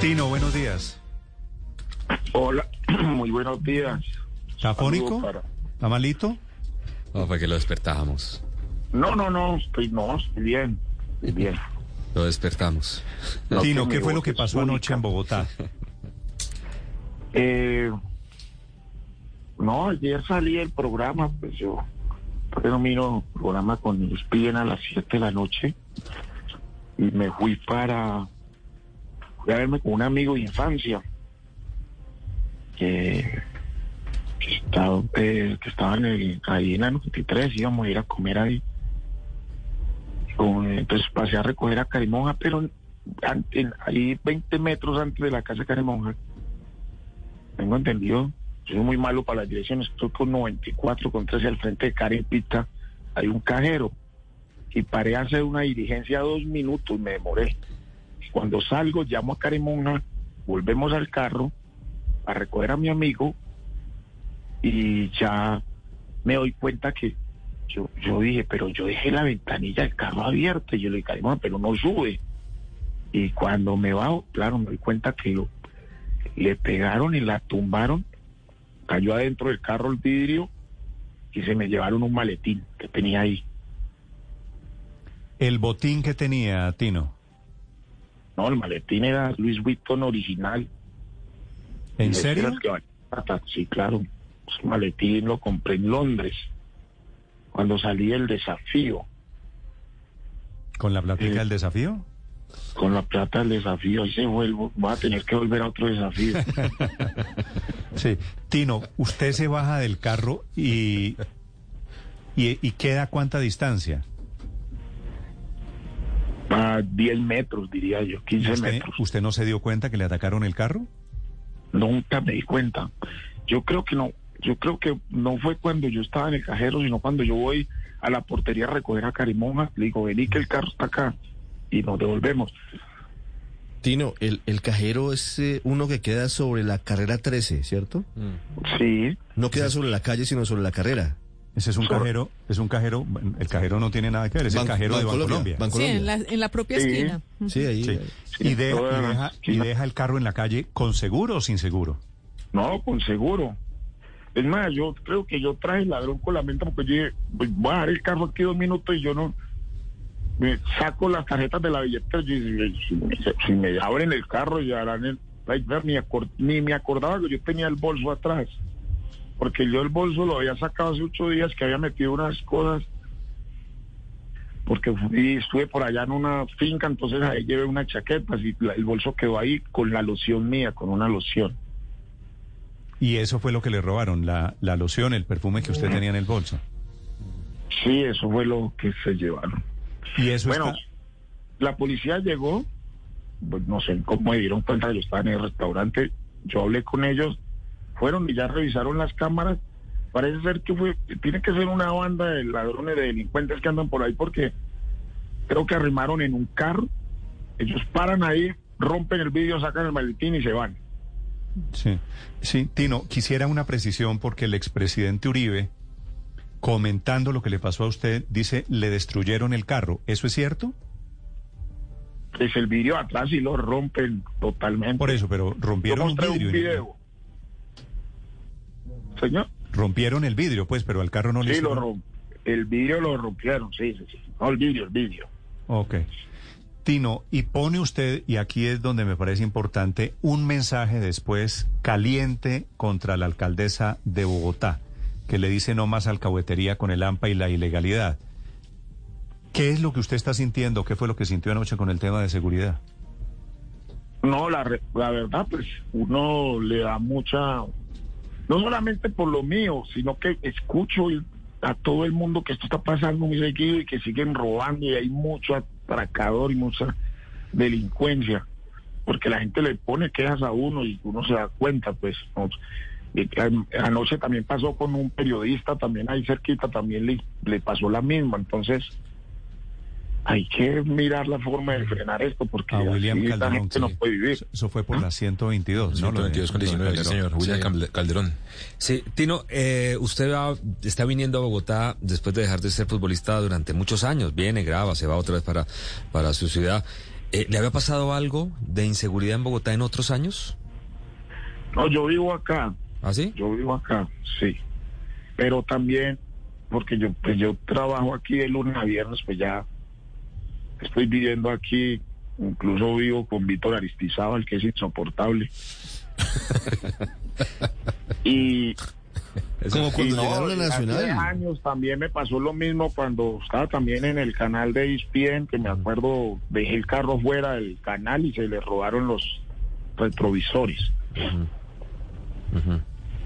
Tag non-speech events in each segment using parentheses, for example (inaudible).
Tino, buenos días. Hola, (clears throat) muy buenos días. ¿Está fónico? Para- ¿Está malito? No, fue que lo despertábamos. No, no, no, estoy, no, estoy bien, estoy bien. Lo despertamos. No, Tino, ¿qué fue lo que pasó única. anoche en Bogotá? Eh, no, ayer salí del programa, pues yo termino el programa con los piden a las 7 de la noche y me fui para a verme con un amigo de infancia que, estaba, eh, que estaba en el, ahí en la 93, íbamos a ir a comer ahí. Entonces pasé a recoger a Carimonja, pero an- en- ahí 20 metros antes de la casa de Carimonja tengo entendido, soy muy malo para las direcciones, estoy con 94, con 13 al frente de Karen Pita, hay un cajero, y paré a hacer una diligencia dos minutos, me demoré. Cuando salgo, llamo a Karen Monja, volvemos al carro a recoger a mi amigo, y ya me doy cuenta que yo, yo dije, pero yo dejé la ventanilla del carro abierta, y yo le dije, Karen Monja, pero no sube. Y cuando me bajo, claro, me doy cuenta que lo le pegaron y la tumbaron, cayó adentro del carro el vidrio y se me llevaron un maletín que tenía ahí. El botín que tenía Tino. No, el maletín era Luis Vuitton original. ¿En serio? Sí, claro. Ese maletín lo compré en Londres cuando salí del desafío. ¿Con la plática Sí. del desafío? Con la plata del desafío, ahí se vuelvo. Voy a tener que volver a otro desafío. (laughs) Sí. Tino, usted se baja del carro y, y, y queda a cuánta distancia? A 10 metros, diría yo, 15 ¿Usted, metros. ¿Usted no se dio cuenta que le atacaron el carro? Nunca me di cuenta. Yo creo que no, yo creo que no fue cuando yo estaba en el cajero, sino cuando yo voy a la portería a recoger a Carimonja, le digo, vení que el carro está acá y nos devolvemos. Tino, el, el cajero es eh, uno que queda sobre la carrera 13, ¿cierto? Sí, No queda sobre la calle, sino sobre la carrera. Ese es un cajero, es un cajero, el cajero no tiene nada que ver, es el Ban- cajero de Bancolombia. Ban- Sí, en la, en la propia Sí. esquina. Sí, ahí. Sí. Y, y deja, y deja el carro en la calle con seguro o sin seguro. no, con seguro. Es más, yo creo que yo traje el ladrón con la mente porque yo dije, pues, voy a dejar el carro aquí dos minutos y yo no me saco las tarjetas de la billetera. Dije, si, me- si me abren el carro y harán el ni, ni me acordaba que yo tenía el bolso atrás. Porque yo el bolso lo había sacado hace ocho días que había metido unas cosas. Porque fui, estuve por allá en una finca, entonces ahí llevé unas chaquetas y la- el bolso quedó ahí con la loción mía, con una loción. Y eso fue lo que le robaron, la, la loción, el perfume que usted tenía en el bolso. Sí, eso fue lo que se llevaron. Y eso Bueno, está... la policía llegó, pues no sé cómo me dieron cuenta, yo estaba en el restaurante, yo hablé con ellos, fueron y ya revisaron las cámaras. Parece ser que fue, tiene que ser una banda de ladrones, de delincuentes que andan por ahí, porque creo que arrimaron en un carro, ellos paran ahí, rompen el vidrio, sacan el maletín y se van. Sí, sí, Tino, quisiera una precisión porque el expresidente Uribe, comentando lo que le pasó a usted, dice, le destruyeron el carro. ¿Eso es cierto? Es el vidrio atrás y lo rompen totalmente. Por eso, pero Yo rompieron un vidrio. un video. Señor. Rompieron el vidrio, pues, pero al carro no le Sí, lo hicieron- el vidrio lo rompieron, sí, sí, sí. No, el vidrio, el vidrio. Ok. Tino, y pone usted, y aquí es donde me parece importante, un mensaje después caliente contra la alcaldesa de Bogotá, que le dice no más alcahuetería con el AMPA y la ilegalidad. ¿Qué es lo que usted está sintiendo? ¿Qué fue lo que sintió anoche con el tema de seguridad? No, la, la verdad, pues uno le da mucha, no solamente por lo mío, sino que escucho a todo el mundo que esto está pasando muy seguido y que siguen robando y hay mucho atracador y mucha delincuencia. porque la gente le pone quejas a uno y uno se da cuenta, pues. ¿no? Anoche también pasó con un periodista, también ahí cerquita, también le, le pasó la misma. Entonces, hay que mirar la forma de frenar esto, porque A William así la Calderón. gente no sí. puede vivir. Eso- fue por la 122, ¿no? Lo de- 122 con lo de 19, sí, Calderón. señor. William Sí. Calderón. Sí, Tino, eh, usted va- está viniendo a Bogotá después de dejar de ser futbolista durante muchos años. Viene, graba, se va otra vez para, para su ciudad. Eh, ¿Le había pasado algo de inseguridad en Bogotá en otros años? No, yo vivo acá, ¿Ah, sí? yo vivo acá, sí. Pero también, porque yo, pues yo trabajo aquí de lunes a viernes, pues ya estoy viviendo aquí, incluso vivo con Víctor Aristizábal, que es insoportable. (laughs) y Como cuando no, llegaron a la hace Nacional. años también me pasó lo mismo cuando estaba también en el canal de ESPN, que me acuerdo, dejé el carro fuera del canal y se le robaron los retrovisores.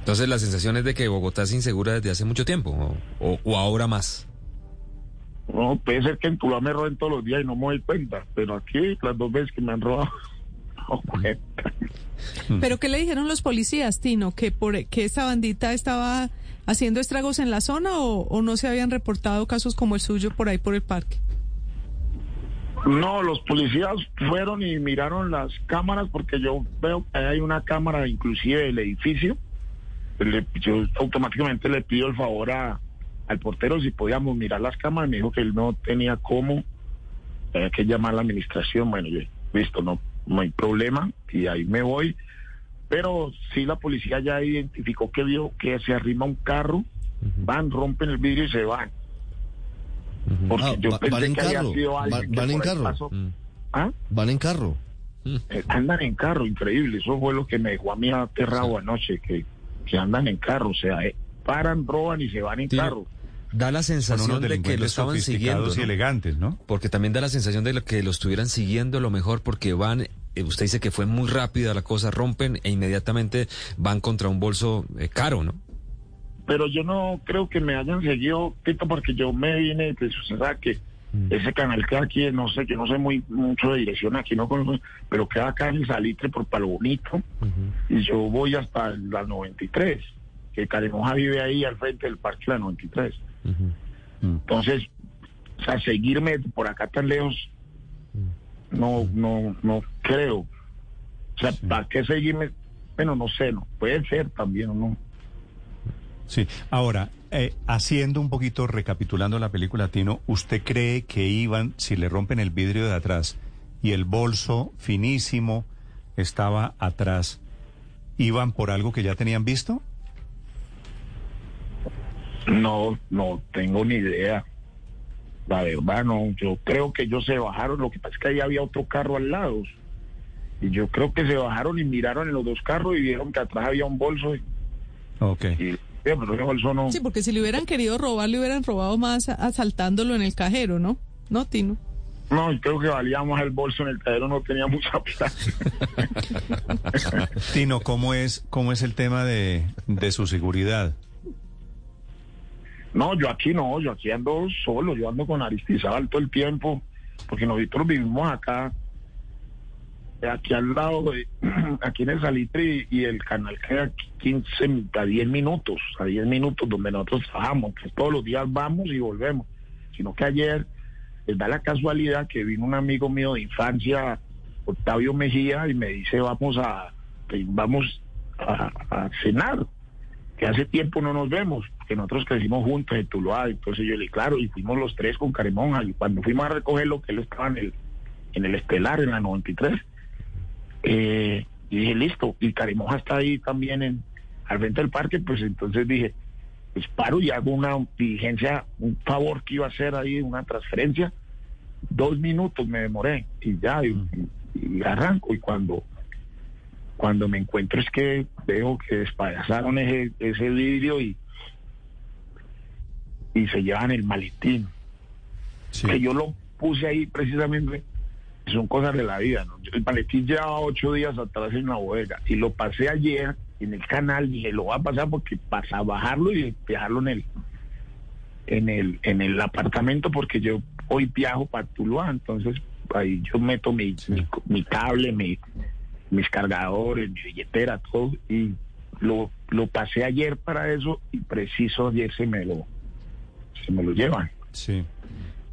Entonces la sensación es de que Bogotá es insegura desde hace mucho tiempo, o, o- o ahora más. No, puede ser que en Tuluá me roben todos los días y no me doy cuenta, pero aquí las dos veces que me han robado, (laughs) no cuenta. ¿Pero qué le dijeron los policías, Tino? ¿Que, por, que esta bandita estaba haciendo estragos en la zona o, o no se habían reportado casos como el suyo por ahí por el parque? No, los policías fueron y miraron las cámaras porque yo veo que hay una cámara inclusive del edificio. Le- yo automáticamente le pido el favor a, al portero si podíamos mirar las cámaras. Me dijo que él no tenía cómo, había que llamar a la administración. Bueno, yo, listo, no, no hay problema y ahí me voy. Pero sí la policía ya identificó que vio que se arrima un carro, van, rompen el vidrio y se van. Porque Ah, yo va- pensé van en que había carro, sido va- alguien que van en carro. pasó. Mm. ¿Ah? Van en carro. Andan en carro, increíble. Eso fue lo que me dejó a mí aterrado anoche, que, que andan en carro. O sea, eh, paran, roban y se van en carro. Da la sensación de que lo estaban siguiendo. y ¿no? elegantes, ¿no? Porque también da la sensación de que lo estuvieran siguiendo a lo mejor porque van, eh, usted dice que fue muy rápida la cosa, rompen e inmediatamente van contra un bolso eh, caro, ¿no? Pero yo no creo que me hayan seguido, Tito, porque yo me vine, pues, o sea, que ese canal queda aquí, no sé, que no sé muy mucho de dirección aquí, no conozco, pero queda acá en el Salitre por Palo Bonito. Y yo voy hasta la 93, que Caremoja vive ahí al frente del Parque La 93. Entonces, o sea, seguirme por acá tan lejos, no, no, no creo. O sea, ¿para qué seguirme? Bueno, no sé, no. Puede ser también o no. Sí. Ahora, eh, haciendo un poquito, recapitulando la película, Tino, ¿usted cree que iban, si le rompen el vidrio de atrás y el bolso finísimo estaba atrás, iban por algo que ya tenían visto? No, no tengo ni idea. La verdad, no. Yo creo que ellos se bajaron. Lo que pasa es que ahí había otro carro al lado. Y yo creo que se bajaron y miraron en los dos carros y vieron que atrás había un bolso. Y, Ok. y pero ese bolso no. Sí, porque si le hubieran querido robar, le hubieran robado más asaltándolo en el cajero, ¿no? ¿No, Tino? No, yo creo que valía más el bolso en el cajero, no tenía mucha plata. (laughs) Tino, ¿cómo es, cómo es el tema de, de su seguridad? No, yo aquí no, yo aquí ando solo, yo ando con Aristizábal todo el tiempo, porque nosotros vivimos acá, aquí al lado, de, (clears throat) aquí en el Salitre y, el canal queda 15 a 10 minutos, a 10 minutos donde nosotros trabajamos, que todos los días vamos y volvemos, sino que ayer les da la casualidad que vino un amigo mío de infancia, Octavio Mejía, y me dice vamos a, vamos a, a cenar que hace tiempo no nos vemos, que nosotros crecimos juntos en Tuluá, entonces yo le claro, y fuimos los tres con Caremonja, y cuando fuimos a recogerlo, que él estaba en el, en el Estelar, en la 93, eh, y dije, listo, y Caremonja está ahí también en, al frente del parque, pues entonces dije, pues paro y hago una diligencia, un favor que iba a hacer ahí, una transferencia, dos minutos me demoré, y ya, y, y- y arranco, y cuando cuando me encuentro es que veo que despedazaron ese, ese vidrio y, y se llevan el maletín. Sí. Que yo lo puse ahí precisamente, son cosas de la vida. ¿no? El maletín llevaba ocho días atrás en la bodega y lo pasé ayer en el canal, dije, lo voy a pasar porque pasa bajarlo y dejarlo en el en el en el apartamento porque yo hoy viajo para Tuluá, entonces ahí yo meto mi, mi, mi cable, mi, mis cargadores, mi billetera, todo. Y lo, lo pasé ayer para eso y preciso ayer se me lo, se me lo llevan. Sí.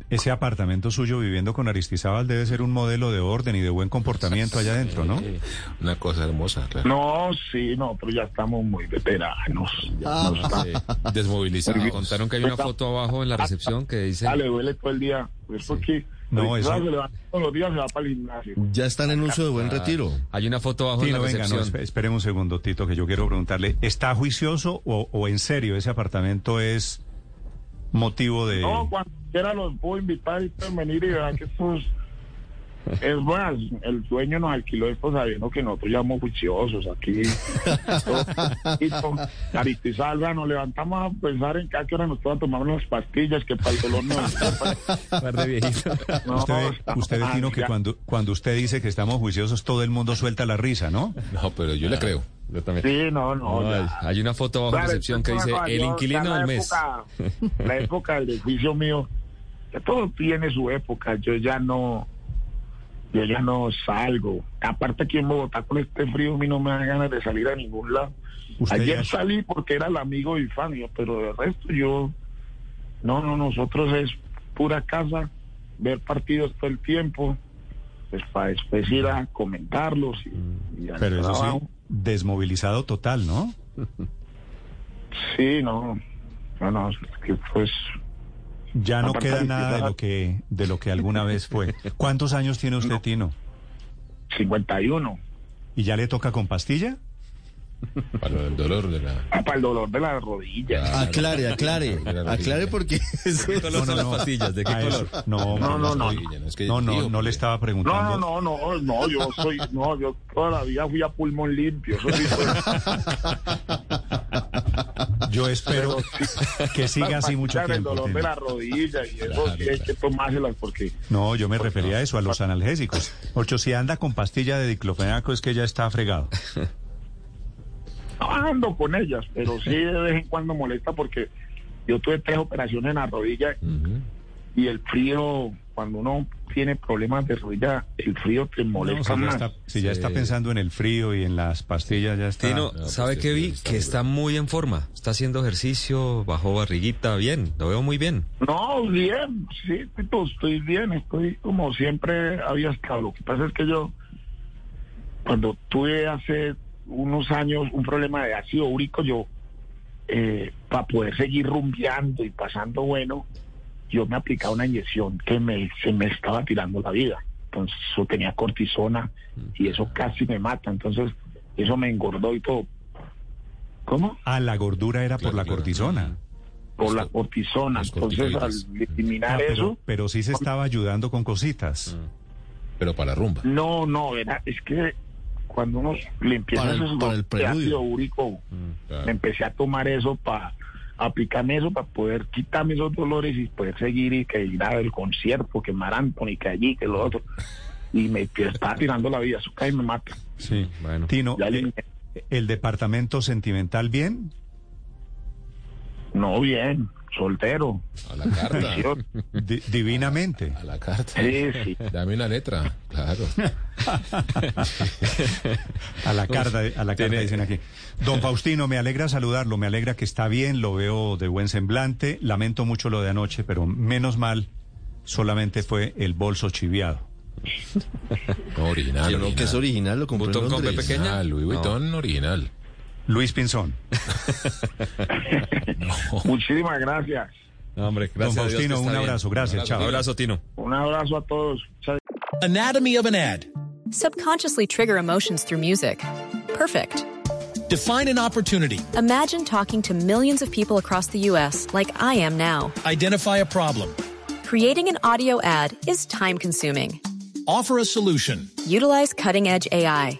Ese apartamento suyo viviendo con Aristizábal debe ser un modelo de orden y de buen comportamiento allá adentro, ¿no? Sí, Una cosa hermosa, claro. No, sí, nosotros ya estamos muy veteranos. Ya Ah. nos está- Sí, desmovilizado. Porque- Contaron que hay una foto abajo en la recepción que dice... Ya le duele todo el día. Pues porque No, ahorita eso- se levanta todos los días se va para el gimnasio. Ya están en uso de buen retiro. Hay una foto abajo Tino, en la venga, no, recepción. esp- espere un segundo, Tito, que yo quiero preguntarle, ¿está juicioso o, o en serio ese apartamento es motivo de... No, cuando quiera los puedo invitar y pueden venir y verán que estos... Es más, el dueño nos alquiló esto sabiendo que nosotros ya somos juiciosos aquí. Aristizábal, nos levantamos a pensar en que a qué hora nos toca tomar unas pastillas que para el dolor no... Par de viejitos. no, Usted, usted ve, Tino, que cuando, cuando usted dice que estamos juiciosos, todo el mundo suelta la risa, ¿no? No, pero yo le creo. Yo también. Sí, no, no. Hay una foto Claro, recepción que dice el inquilino del mes. época- la época del juicio mío, que todo tiene su época. Yo ya no, yo ya no salgo. Aparte aquí en Bogotá con este frío a mí no me da ganas de salir a ningún lado. Ayer ya- salí porque era el amigo de Ifania, pero de resto yo, no, no, nosotros es pura casa, ver partidos todo el tiempo, pues para después ir a comentarlos y, y al Pero eso sí, trabajo. Desmovilizado total, ¿no? Sí, no, no, no, es que pues Ya no queda nada de lo que de lo que alguna vez fue. ¿Cuántos años tiene usted, Tino? 51. ¿Y ya le toca con pastilla? Para del dolor de la... Ah, para el dolor de la rodilla. Claro. Aclare, aclare. Aclare porque. ¿De qué color? No, No, no, no. No, es que No, no, digo, no le estaba No, preguntando. no, no, no, no, yo soy, no, yo toda la vida fui a pulmón limpio. Eso sí fue- Yo espero que siga así mucho tiempo. El dolor de Tino. la rodilla y eso Claro, sí hay que tomárselas porque No, yo me refería a eso, a los analgésicos. Ocho, si anda con pastilla de diclofenaco es que ya está fregado. (laughs) no ando con ellas, pero sí de vez en cuando molesta porque yo tuve tres operaciones en la rodilla y el frío, cuando uno tiene problemas de rodilla, el frío te No, molesta si ya, más. está, si ya está pensando en el frío y en las pastillas, ya está. Tino, No, ¿sabe pues, qué vi? está Que está muy en forma. Está haciendo ejercicio, bajó barriguita, bien. Lo veo muy bien. No, bien, sí, Tito, estoy bien, estoy como siempre había estado. Lo que pasa es que yo, cuando tuve hace unos años un problema de ácido úrico, yo, para poder seguir rumbeando y pasando bueno, yo me aplicaba una inyección que me, se me estaba tirando la vida. Entonces, eso tenía cortisona y eso casi me mata. Entonces, eso me engordó y todo. ¿Cómo? Ah, la gordura era por la cortisona. Por la cortisona. Entonces, al eliminar Ah, pero, eso... pero sí se estaba ayudando con cositas. Pero para la rumba. No, no, era, es que cuando uno le empieza Para el- esos ácido úrico, Claro. me empecé a tomar eso para aplicarme eso para poder quitarme esos dolores y poder seguir y que ir al concierto, que Mar Anthony, que allí, que lo otro. Y me estaba tirando la vida, eso casi me mata. Sí. Bueno. Tino, Ya eh. ¿el departamento sentimental bien? No, bien, soltero. A la carta. Di- divinamente. A la carta. Sí, sí. Dame una letra. Claro. A la carta, a la carta dicen aquí. Don Faustino, me alegra saludarlo, me alegra que está bien, lo veo de buen semblante. Lamento mucho lo de anoche, pero menos mal, solamente fue el bolso chiviado. Original. Que es original, lo compré en Botón con Londres. Pequeña. Ah, Louis Vuitton original. Luis Pinzón. (laughs) Muchísimas gracias. No, hombre, Don gracias a Dios que Faustino, está un bien. abrazo, gracias, Un abrazo, Tino. Un abrazo a todos. Muchas Anatomy of an ad. Subconsciously trigger emotions through music. Perfect. Define an opportunity. Imagine talking to millions of people across the U.S. like I am now. Identify a problem. Creating an audio ad is time consuming. Offer a solution. Utilize cutting edge AI.